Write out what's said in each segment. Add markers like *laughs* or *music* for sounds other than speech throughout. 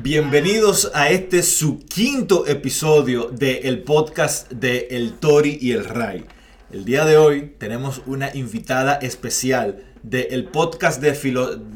Bienvenidos a este su quinto episodio del podcast de El Tori y el Ray. El día de hoy tenemos una invitada especial del podcast de,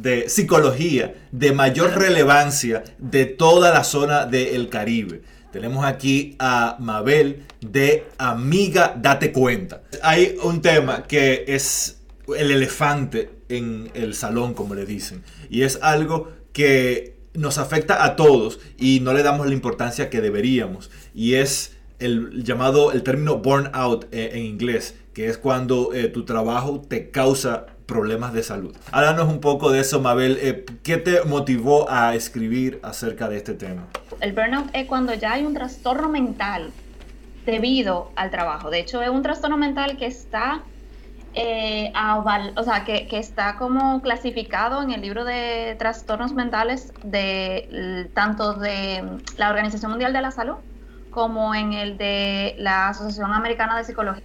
de psicología de mayor relevancia de toda la zona del Caribe. Tenemos aquí a Mabel de Amiga Date Cuenta. Hay un tema que es el elefante en el salón, como le dicen, y es algo que nos afecta a todos y no le damos la importancia que deberíamos. Y es el llamado, el término burnout eh, en inglés, que es cuando eh, tu trabajo te causa problemas de salud. Háblanos un poco de eso, Mabel. Eh, ¿Qué te motivó a escribir acerca de este tema? El burnout es cuando ya hay un trastorno mental debido al trabajo. De hecho, es un trastorno mental que está eh, o sea, que, está como clasificado en el libro de trastornos mentales de tanto de la Organización Mundial de la Salud como en el de la Asociación Americana de Psicología.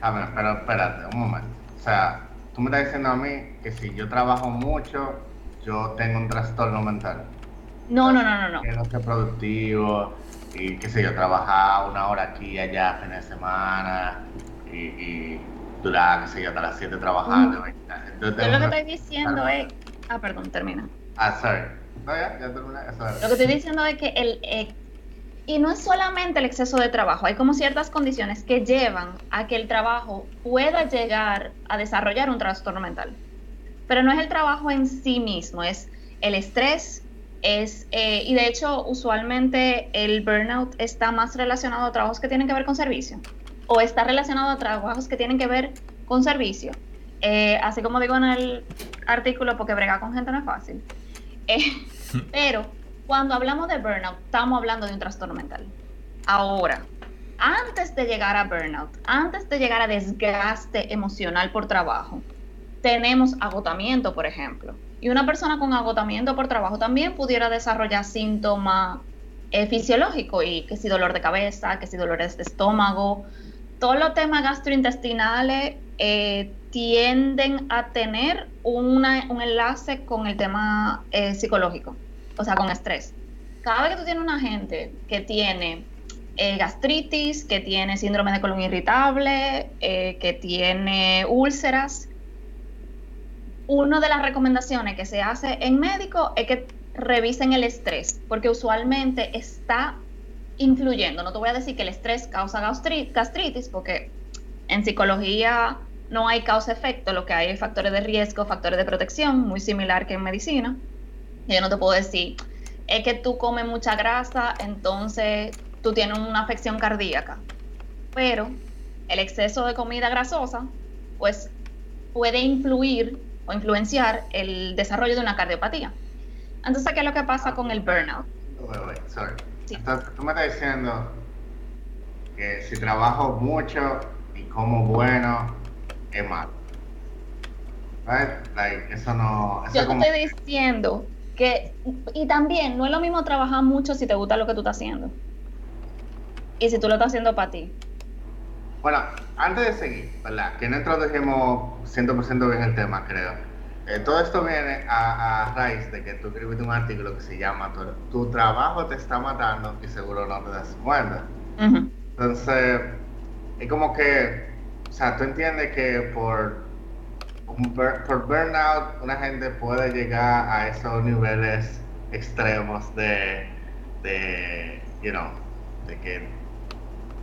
A ver, pero espérate, un momento. O sea, tú me estás diciendo a mí que si yo trabajo mucho, yo tengo un trastorno mental. No, no, no, no, no. Que no soy productivo y qué sé yo, trabajar una hora aquí y allá, fines de semana y durar, qué sé hasta las 7 trabajando. Mm. yo lo que estoy diciendo es... Ah, perdón, termina. Ah, sorry. No, ya, ya terminé. Lo que estoy diciendo es que el... Eh, y no es solamente el exceso de trabajo, hay como ciertas condiciones que llevan a que el trabajo pueda llegar a desarrollar un trastorno mental. Pero no es el trabajo en sí mismo, es el estrés, es, eh, y de hecho usualmente el burnout está más relacionado a trabajos que tienen que ver con servicio o está relacionado a trabajos que tienen que ver con servicio. Eh, así como digo en el artículo, porque bregar con gente no es fácil. Eh, *laughs* pero cuando hablamos de burnout, estamos hablando de un trastorno mental. Ahora, antes de llegar a burnout, antes de llegar a desgaste emocional por trabajo, tenemos agotamiento, por ejemplo. Y una persona con agotamiento por trabajo también pudiera desarrollar síntomas eh, fisiológicos, y que si dolor de cabeza, que si dolores de estómago, todos los temas gastrointestinales eh, tienden a tener un enlace con el tema eh, psicológico, o sea, con estrés. Cada vez que tú tienes una gente que tiene eh, gastritis, que tiene síndrome de colon irritable, que tiene úlceras, una de las recomendaciones que se hace en médico es que revisen el estrés, porque usualmente está influyendo. No te voy a decir que el estrés causa gastritis, porque en psicología no hay causa-efecto, lo que hay es factores de riesgo, factores de protección, muy similar que en medicina. Yo no te puedo decir, es que tú comes mucha grasa, entonces tú tienes una afección cardíaca. Pero el exceso de comida grasosa, pues puede influir o influenciar el desarrollo de una cardiopatía. Entonces, ¿qué es lo que pasa con el burnout? Entonces, tú me estás diciendo que si trabajo mucho y como bueno, es malo. Like, eso no. Yo te estoy diciendo que. Y también, no es lo mismo trabajar mucho si te gusta lo que tú estás haciendo. Y si tú lo estás haciendo para ti. Bueno, antes de seguir, ¿verdad? Que no introdujimos 100% bien el tema, creo. Eh, todo esto viene a, raíz de que tú escribiste un artículo que se llama Tu, trabajo te está matando y seguro no te das cuenta. Entonces, es como que, o sea, tú entiendes que por, por burnout una gente puede llegar a esos niveles extremos de, de you know, de que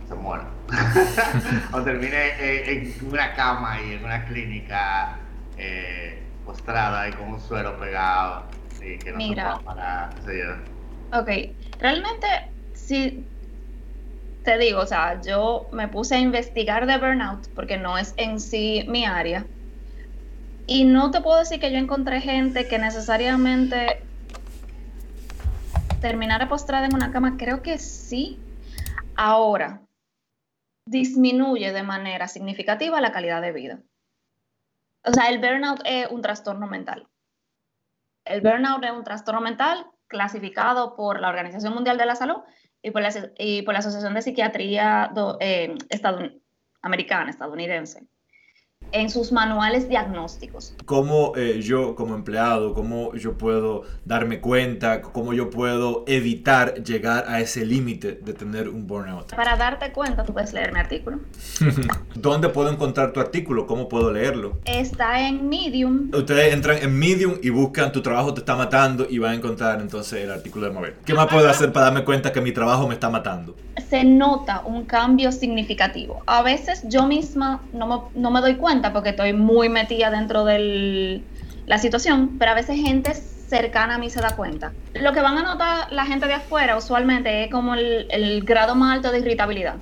se muera. *laughs* o termine en, una cama y en una clínica. Eh, postrada y con un suero pegado y que no Mira. se para Ok, realmente si te digo, o sea, yo me puse a investigar de burnout porque no es en sí mi área. Y no te puedo decir que yo encontré gente que necesariamente terminara postrada en una cama. Creo que sí. Ahora, disminuye de manera significativa la calidad de vida. O sea, el burnout es un trastorno mental. El burnout es un trastorno mental clasificado por la Organización Mundial de la Salud y por la, Asociación de Psiquiatría eh, americana, estadounidense. En sus manuales diagnósticos. ¿Cómo eh, yo como empleado, cómo yo puedo darme cuenta, cómo yo puedo evitar llegar a ese límite de tener un burnout? Para darte cuenta, tú puedes leer mi artículo. *laughs* ¿Dónde puedo encontrar tu artículo? ¿Cómo puedo leerlo? Está en Medium. Ustedes entran en Medium y buscan tu trabajo te está matando y van a encontrar entonces el artículo de Mabel. ¿Qué más puedo hacer para darme cuenta que mi trabajo me está matando? Se nota un cambio significativo. A veces yo misma no me, no me doy cuenta porque estoy muy metida dentro de la situación, pero a veces gente cercana a mí se da cuenta. Lo que van a notar la gente de afuera usualmente es como el, grado más alto de irritabilidad.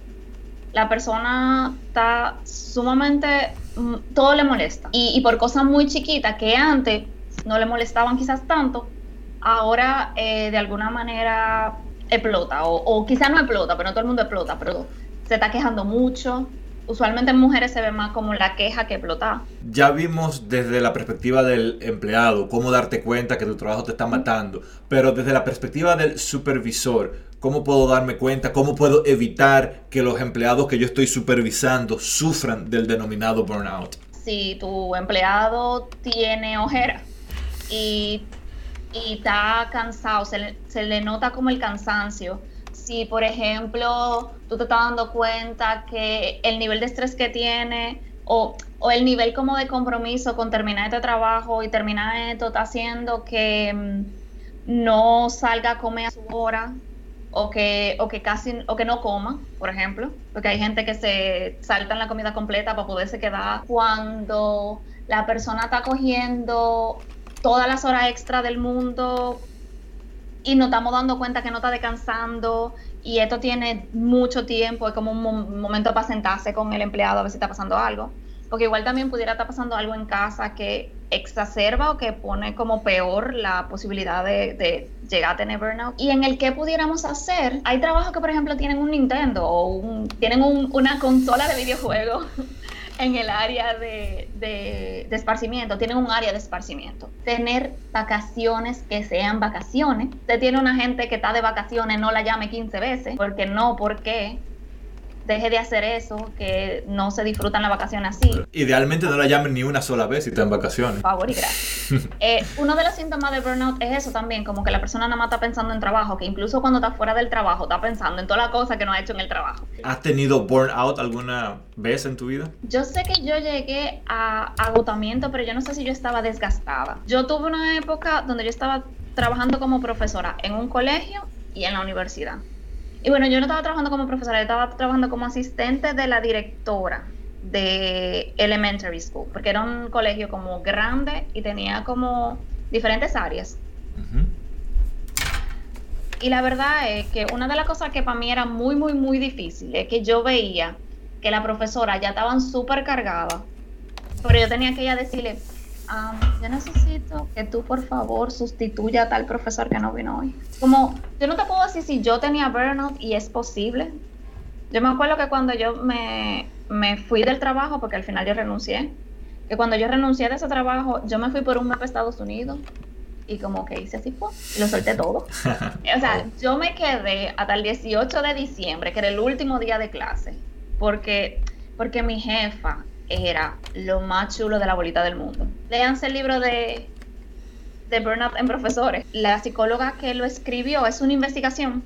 La persona está sumamente, mm, todo le molesta. Y, por cosas muy chiquitas que antes no le molestaban quizás tanto, ahora eh, de alguna manera explota. O, o quizás no explota, pero no todo el mundo explota, pero se está quejando mucho, usualmente en mujeres se ve más como la queja que explota. Ya vimos desde la perspectiva del empleado cómo darte cuenta que tu trabajo te está matando, pero desde la perspectiva del supervisor, ¿cómo puedo darme cuenta? ¿Cómo puedo evitar que los empleados que yo estoy supervisando sufran del denominado burnout? Si tu empleado tiene ojera y, está cansado, se se le nota como el cansancio, si, por ejemplo, tú te estás dando cuenta que el nivel de estrés que tiene o, el nivel como de compromiso con terminar este trabajo y terminar esto está haciendo que mm, no salga a comer a su hora o que, o que casi o que no coma, por ejemplo, porque hay gente que se salta en la comida completa para poderse quedar. Cuando la persona está cogiendo todas las horas extra del mundo y nos estamos dando cuenta que no está descansando y esto tiene mucho tiempo, es como un momento para sentarse con el empleado a ver si está pasando algo. Porque igual también pudiera estar pasando algo en casa que exacerba o que pone como peor la posibilidad de, llegar a tener burnout. Y en el que pudiéramos hacer, hay trabajos que por ejemplo tienen un Nintendo o tienen una consola de videojuegos *laughs* en el área de, de, esparcimiento, tienen un área de esparcimiento. Tener vacaciones que sean vacaciones. Usted tiene una gente que está de vacaciones, no la llame 15 veces, porque no, ¿por qué? Deje de hacer eso, que no se disfrutan las vacaciones así. Idealmente no la llamen ni una sola vez si está en vacaciones. Por favor y gracias. *laughs* Eh, uno de los síntomas de burnout es eso también, como que la persona nada más está pensando en trabajo, que incluso cuando está fuera del trabajo está pensando en todas las cosas que no ha hecho en el trabajo. ¿Has tenido burnout alguna vez en tu vida? Yo sé que yo llegué a agotamiento, pero yo no sé si yo estaba desgastada. Yo tuve una época donde yo estaba trabajando como profesora en un colegio y en la universidad. Y bueno, yo no estaba trabajando como profesora, yo estaba trabajando como asistente de la directora de Elementary School, porque era un colegio como grande y tenía como diferentes áreas. Y la verdad es que una de las cosas que para mí era muy, muy, muy difícil es que yo veía que la profesora ya estaban súper cargada, pero yo tenía que ir a decirle, yo necesito que tú por favor sustituya a tal profesor que no vino hoy. Como, yo no te puedo decir si yo tenía burnout y es posible. Yo me acuerdo que cuando yo me, me fui del trabajo, porque al final yo renuncié, que cuando yo renuncié de ese trabajo, yo me fui por un mapa a Estados Unidos y como que hice así, pues, y lo solté todo. *laughs* o sea, yo me quedé hasta el 18 de diciembre, que era el último día de clase, porque, porque mi jefa era lo más chulo de la bolita del mundo. Leanse el libro de, de Burnout en Profesores. La psicóloga que lo escribió es una investigación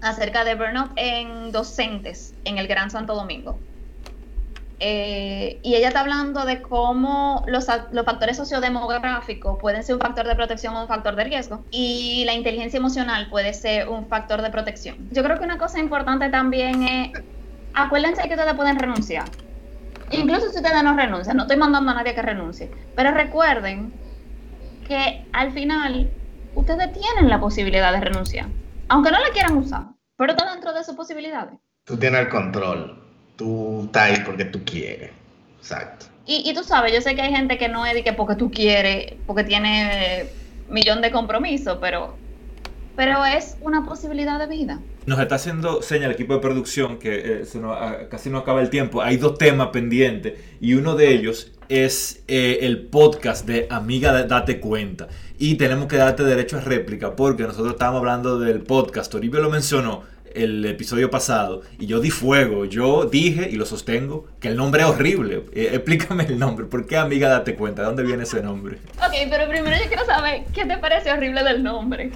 acerca de burnout en docentes en el Gran Santo Domingo. Eh, y ella está hablando de cómo los, los, factores sociodemográficos pueden ser un factor de protección o un factor de riesgo y la inteligencia emocional puede ser un factor de protección. Yo creo que una cosa importante también es, acuérdense que ustedes pueden renunciar. Incluso si ustedes no renuncian, no estoy mandando a nadie que renuncie, pero recuerden que al final ustedes tienen la posibilidad de renunciar, aunque no la quieran usar, pero está dentro de sus posibilidades. Tú tienes el control, tú estás ahí porque tú quieres, exacto. Y, y tú sabes, yo sé que hay gente que no es de que porque tú quieres, porque tiene millón de compromisos, pero pero es una posibilidad de vida. Nos está haciendo señal el equipo de producción que eh, ah, casi no acaba el tiempo. Hay dos temas pendientes y uno de ellos es eh, el podcast de Amiga Date Cuenta. Y tenemos que darte derecho a réplica porque nosotros estábamos hablando del podcast. Toribio lo mencionó el episodio pasado y yo di fuego, yo dije y lo sostengo que el nombre es horrible. Eh, explícame el nombre, ¿por qué amiga date cuenta? ¿De dónde viene ese nombre? Ok, pero primero yo quiero saber qué te parece horrible del nombre.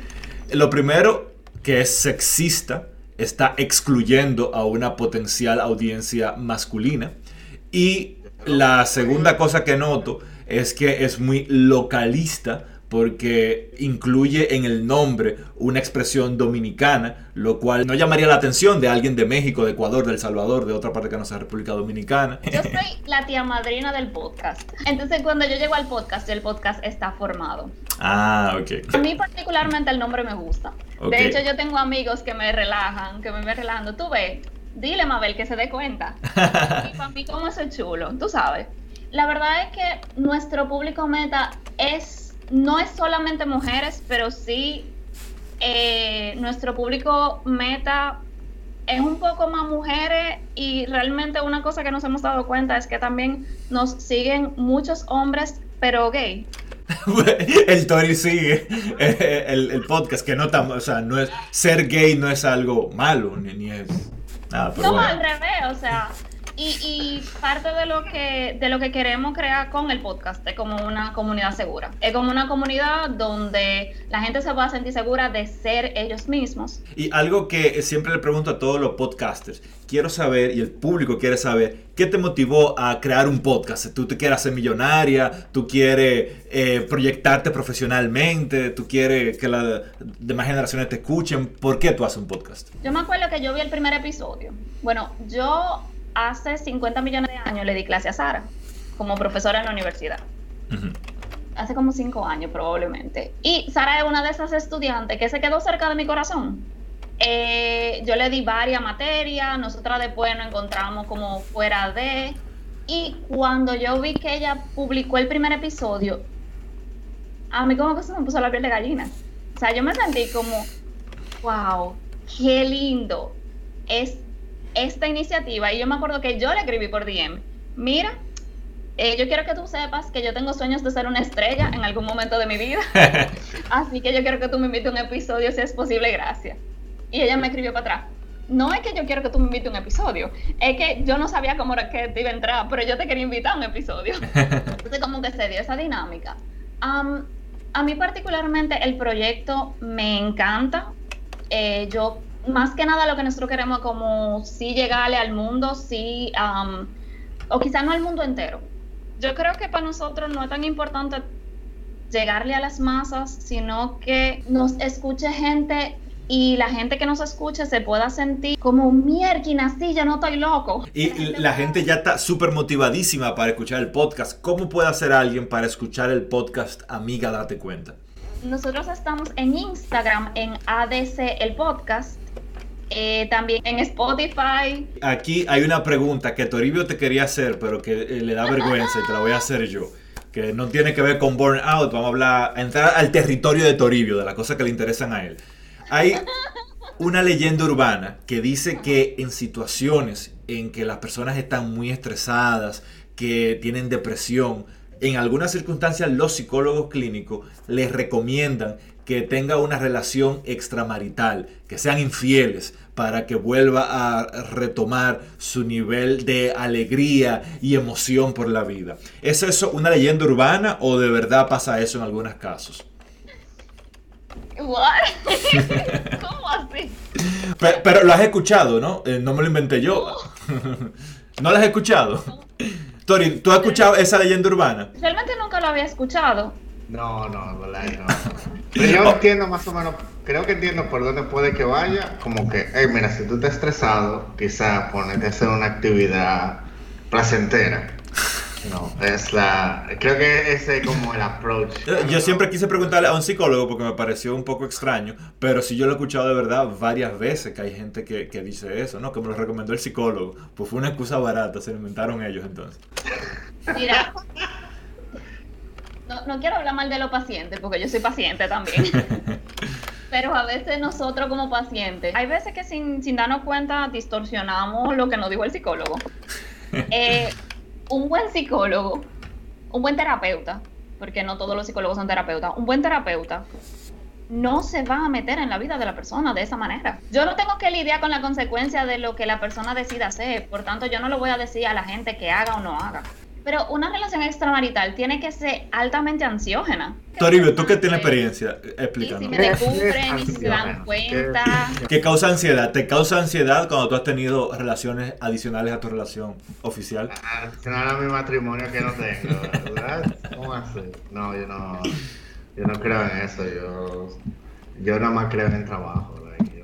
Lo primero que es sexista, está excluyendo a una potencial audiencia masculina. Y la segunda cosa que noto es que es muy localista porque incluye en el nombre una expresión dominicana, lo cual no llamaría la atención de alguien de México, de Ecuador, de El Salvador, de otra parte que no sea República Dominicana. Yo soy la tía madrina del podcast. Entonces, cuando yo llego al podcast, el podcast está formado. Ah, ok. A mí particularmente el nombre me gusta. De hecho, yo tengo amigos que me relajan, que me ven relajando. Tú ves, dile Mabel que se dé cuenta. *laughs* y para mí, eso es chulo, tú sabes. La verdad es que nuestro público meta es no es solamente mujeres, pero sí eh, nuestro público meta es un poco más mujeres y realmente una cosa que nos hemos dado cuenta es que también nos siguen muchos hombres, pero gay. *laughs* el Tori sigue *laughs* el, podcast, que no, o sea, no es, ser gay no es algo malo, ni, es nada. no, al revés, o sea, y, parte de lo que de lo que queremos crear con el podcast es como una comunidad segura. Es como una comunidad donde la gente se va a sentir segura de ser ellos mismos. Y algo que siempre le pregunto a todos los podcasters, quiero saber y el público quiere saber, ¿qué te motivó a crear un podcast? ¿Tú te quieres ser millonaria? ¿Tú quieres eh, proyectarte profesionalmente? ¿Tú quieres que las demás generaciones te escuchen? ¿Por qué tú haces un podcast? Yo me acuerdo que yo vi el primer episodio. Bueno, yo hace 50 millones de años le di clase a Sara como profesora en la universidad. Hace como 5 años probablemente. Y Sara es una de esas estudiantes que se quedó cerca de mi corazón. Eh, yo le di varias materias, nosotras después nos encontramos como fuera de... Y cuando yo vi que ella publicó el primer episodio, a mí como que se me puso la piel de gallina. O sea, yo me sentí como, wow, qué lindo. Es esta iniciativa y yo me acuerdo que yo le escribí por DM, mira, eh, yo quiero que tú sepas que yo tengo sueños de ser una estrella en algún momento de mi vida, *laughs* así que yo quiero que tú me invites a un episodio si es posible, gracias. Y ella me escribió para atrás. No es que yo quiero que tú me invites a un episodio, es que yo no sabía cómo era que te iba a entrar, pero yo te quería invitar a un episodio. *laughs* Entonces como que se dio esa dinámica. a mí particularmente el proyecto me encanta. Eh, yo más que nada lo que nosotros queremos es como sí llegarle al mundo, sí, o quizá no al mundo entero. Yo creo que para nosotros no es tan importante llegarle a las masas, sino que nos escuche gente y la gente que nos escuche se pueda sentir como mierda, así ya no estoy loco. Y la gente, ya está súper motivadísima para escuchar el podcast. ¿Cómo puede hacer alguien para escuchar el podcast Amiga Date Cuenta? Nosotros estamos en Instagram en ADC el podcast eh, también en Spotify. Aquí hay una pregunta que Toribio te quería hacer, pero que eh, le da vergüenza y te la voy a hacer yo. Que no tiene que ver con Burnout, vamos a hablar, a entrar al territorio de Toribio, de las cosas que le interesan a él. Hay una leyenda urbana que dice que en situaciones en que las personas están muy estresadas, que tienen depresión, en algunas circunstancias los psicólogos clínicos les recomiendan que tenga una relación extramarital, que sean infieles para que vuelva a retomar su nivel de alegría y emoción por la vida. ¿Es eso una leyenda urbana o de verdad pasa eso en algunos casos? *laughs* ¿Cómo así? Pero, lo has escuchado, ¿no? Eh, no me lo inventé yo. ¿No *laughs* lo has escuchado? Tori, ¿tú has escuchado esa leyenda urbana? Realmente nunca lo había escuchado. No, no, verdad no. *laughs* Pero yo entiendo más o menos, creo que entiendo por dónde puede que vaya. Como que, hey, mira, si tú estás estresado, quizás ponerte a hacer una actividad placentera. No, es la. Creo que ese es como el approach. Yo siempre quise preguntarle a un psicólogo porque me pareció un poco extraño, pero si yo lo he escuchado de verdad varias veces que hay gente que, que dice eso, ¿no? Que me lo recomendó el psicólogo. Pues fue una excusa barata, se lo inventaron ellos entonces. Mira, no, quiero hablar mal de los pacientes, porque yo soy paciente también. *laughs* Pero a veces nosotros como pacientes, hay veces que sin, darnos cuenta distorsionamos lo que nos dijo el psicólogo. *laughs* Eh, un buen psicólogo, un buen terapeuta, porque no todos los psicólogos son terapeutas, un buen terapeuta no se va a meter en la vida de la persona de esa manera. Yo no tengo que lidiar con la consecuencia de lo que la persona decida hacer, por tanto yo no lo voy a decir a la gente que haga o no haga. Pero una relación extramarital tiene que ser altamente ansiógena. Toribio, ¿tú qué tienes experiencia? Y Explicando. si me descubren y si se dan cuenta. ¿Qué causa ansiedad? ¿Te causa ansiedad cuando tú has tenido relaciones adicionales a tu relación oficial? Ah, era mi matrimonio que no tengo, ¿verdad? ¿Cómo así? No, yo no, yo no creo en eso. Yo, yo nada más creo en el trabajo.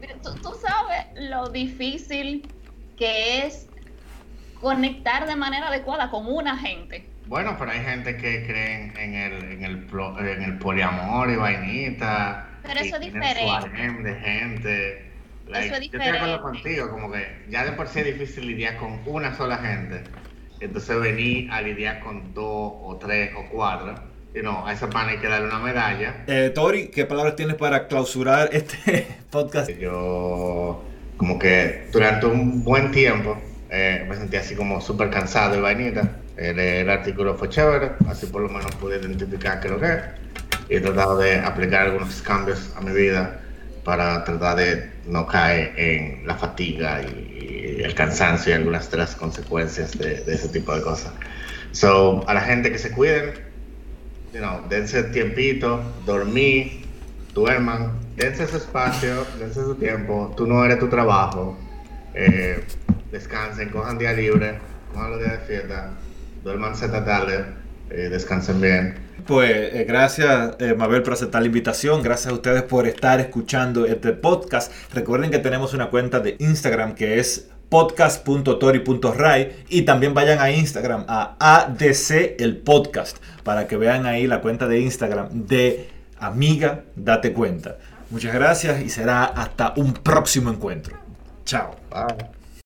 Pero tú, tú sabes lo difícil que es conectar de manera adecuada con una gente. Bueno, pero hay gente que cree en el, en el, en el poliamor y vainita. Pero eso es diferente. de gente. Like, Eso es Yo estoy de acuerdo diferente. contigo, como que ya de por sí es difícil lidiar con una sola gente. Entonces venir a lidiar con dos o tres o cuatro. Y no, a esa pana hay que darle una medalla. Eh, Tori, ¿qué palabras tienes para clausurar este *laughs* podcast? Yo, como que durante un buen tiempo, eh, me sentí así como súper cansado y vainita. El, el artículo fue chévere, así por lo menos pude identificar qué es lo que es. Y he tratado de aplicar algunos cambios a mi vida para tratar de no caer en la fatiga y, y el cansancio y algunas de las consecuencias de, de ese tipo de cosas. So, a la gente que se cuiden, you know, dense tiempito, dormir, duerman, dense su espacio, dense su tiempo, tú no eres tu trabajo, eh, descansen, cojan día libre, cojan los días de fiesta, duerman esta tarde, eh, descansen bien. Pues eh, gracias eh, Mabel por aceptar la invitación, gracias a ustedes por estar escuchando este podcast. Recuerden que tenemos una cuenta de Instagram que es podcast.tori.ray y también vayan a Instagram a ADC el podcast para que vean ahí la cuenta de Instagram de Amiga Date Cuenta. Muchas gracias y será hasta un próximo encuentro. Chao. Bye.